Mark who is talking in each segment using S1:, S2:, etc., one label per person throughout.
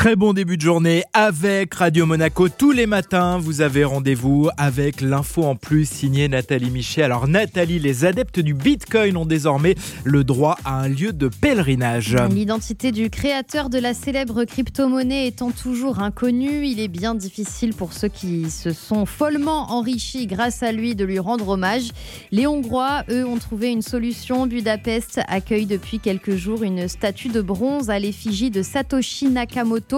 S1: Très bon début de journée avec Radio Monaco. Tous les matins, vous avez rendez-vous avec l'info en plus signée Nathalie Michet. Alors Nathalie, les adeptes du Bitcoin ont désormais le droit à un lieu de pèlerinage.
S2: L'identité du créateur de la célèbre crypto-monnaie étant toujours inconnue, il est bien difficile pour ceux qui se sont follement enrichis grâce à lui de lui rendre hommage. Les Hongrois, eux, ont trouvé une solution. Budapest accueille depuis quelques jours une statue de bronze à l'effigie de Satoshi Nakamoto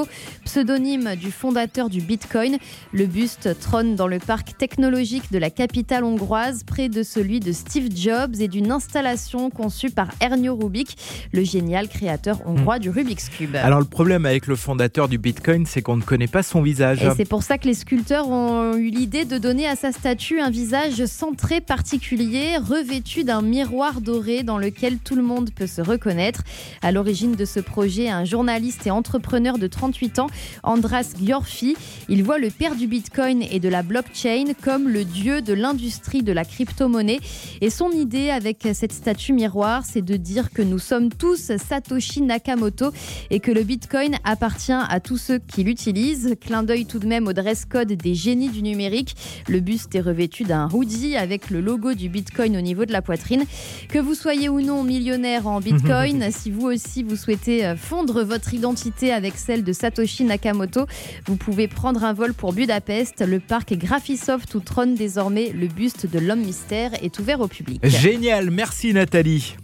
S2: pseudonyme du fondateur du Bitcoin. Le buste trône dans le parc technologique de la capitale hongroise, près de celui de Steve Jobs et d'une installation conçue par Ernio Rubik, le génial créateur hongrois du Rubik's Cube.
S1: Alors le problème avec le fondateur du Bitcoin, c'est qu'on ne connaît pas son visage.
S2: Et c'est pour ça que les sculpteurs ont eu l'idée de donner à sa statue un visage centré particulier, revêtu d'un miroir doré dans lequel tout le monde peut se reconnaître. À l'origine de ce projet, un journaliste et entrepreneur de 38 ans, Andras Giorfi. Il voit le père du Bitcoin et de la blockchain comme le dieu de l'industrie de la crypto-monnaie. Et son idée avec cette statue miroir, c'est de dire que nous sommes tous Satoshi Nakamoto et que le Bitcoin appartient à tous ceux qui l'utilisent. Clin d'œil tout de même au dress code des génies du numérique. Le buste est revêtu d'un hoodie avec le logo du Bitcoin au niveau de la poitrine. Que vous soyez ou non millionnaire en Bitcoin, si vous aussi vous souhaitez fondre votre identité avec celle Satoshi Nakamoto. Vous pouvez prendre un vol pour Budapest. Le parc Graphisoft où trône désormais le buste de l'homme mystère est ouvert au public.
S1: Génial, merci Nathalie.